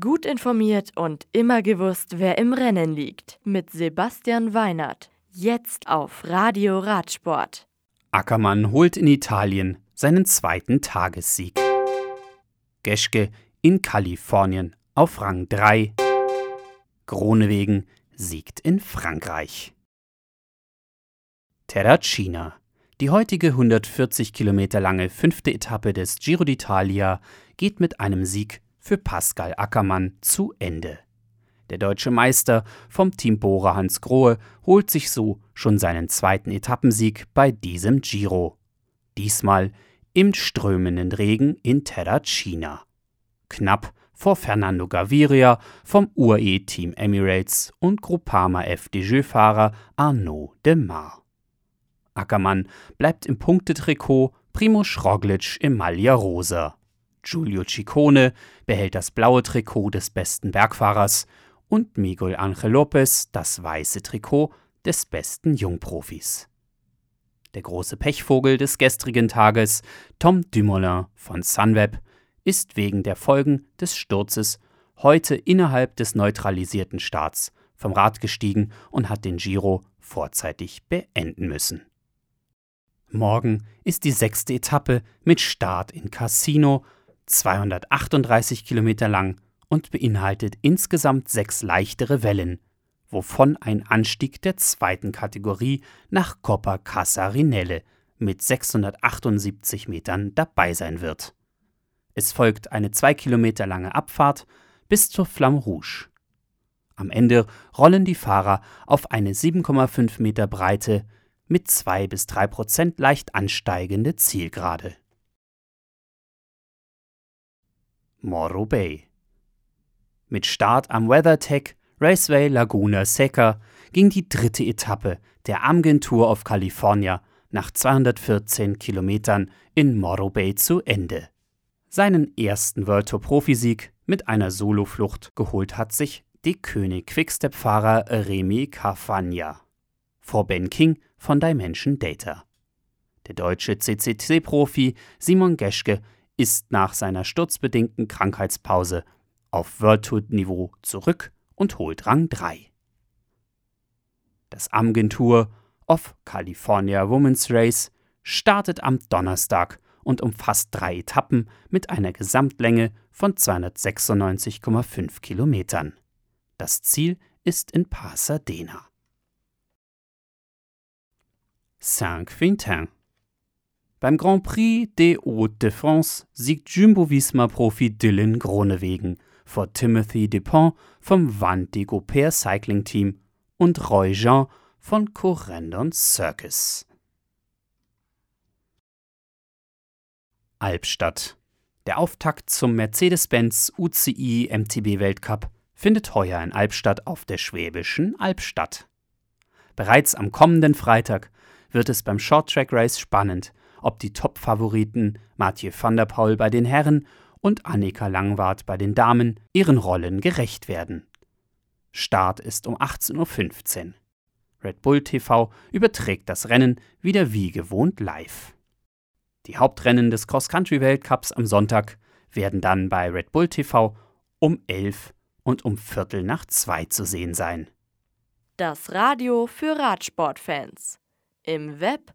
Gut informiert und immer gewusst, wer im Rennen liegt. Mit Sebastian Weinert. Jetzt auf Radio Radsport. Ackermann holt in Italien seinen zweiten Tagessieg. Geschke in Kalifornien auf Rang 3. Gronewegen siegt in Frankreich. Terracina. Die heutige 140 Kilometer lange fünfte Etappe des Giro d'Italia geht mit einem Sieg für Pascal Ackermann zu Ende. Der deutsche Meister vom Team Bora Hans Grohe holt sich so schon seinen zweiten Etappensieg bei diesem Giro. Diesmal im strömenden Regen in Terracina. Knapp vor Fernando Gaviria vom UAE-Team Emirates und Groupama FDJ-Fahrer Arnaud de Mar. Ackermann bleibt im Punktetrikot, Primo Schroglic im Maglia Rosa. Giulio Ciccone behält das blaue Trikot des besten Bergfahrers und Miguel Angel Lopez das weiße Trikot des besten Jungprofis. Der große Pechvogel des gestrigen Tages, Tom Dumoulin von Sunweb, ist wegen der Folgen des Sturzes heute innerhalb des neutralisierten Starts vom Rad gestiegen und hat den Giro vorzeitig beenden müssen. Morgen ist die sechste Etappe mit Start in Cassino 238 Kilometer lang und beinhaltet insgesamt sechs leichtere Wellen, wovon ein Anstieg der zweiten Kategorie nach Coppa Casarinelle mit 678 Metern dabei sein wird. Es folgt eine zwei Kilometer lange Abfahrt bis zur Flamme Rouge. Am Ende rollen die Fahrer auf eine 7,5 Meter breite, mit 2 bis 3 Prozent leicht ansteigende Zielgerade. Morro Bay. Mit Start am WeatherTech Raceway Laguna Seca ging die dritte Etappe der Amgen Tour of California nach 214 Kilometern in Morro Bay zu Ende. Seinen ersten World Tour Profisieg mit einer Soloflucht geholt hat sich die König Quickstep-Fahrer Remy Cafagna vor Ben King von Dimension Data. Der deutsche CCC-Profi Simon Geschke ist nach seiner sturzbedingten Krankheitspause auf World Tour Niveau zurück und holt Rang 3. Das Amgen Tour of California Women's Race startet am Donnerstag und umfasst drei Etappen mit einer Gesamtlänge von 296,5 Kilometern. Das Ziel ist in Pasadena. Saint-Quentin beim Grand Prix des Hauts-de-France siegt Jumbo-Visma-Profi Dylan Gronewegen vor Timothy Dupont vom Van de Gopher Cycling Team und Roy Jean von Corendon Circus. Albstadt. Der Auftakt zum Mercedes-Benz UCI MTB Weltcup findet heuer in Albstadt auf der Schwäbischen Alb statt. Bereits am kommenden Freitag wird es beim Short Track Race spannend ob die Top-Favoriten Mathieu van der Poel bei den Herren und Annika Langwart bei den Damen ihren Rollen gerecht werden. Start ist um 18.15 Uhr. Red Bull TV überträgt das Rennen wieder wie gewohnt live. Die Hauptrennen des Cross-Country-Weltcups am Sonntag werden dann bei Red Bull TV um 11 und um Viertel nach zwei zu sehen sein. Das Radio für Radsportfans. Im Web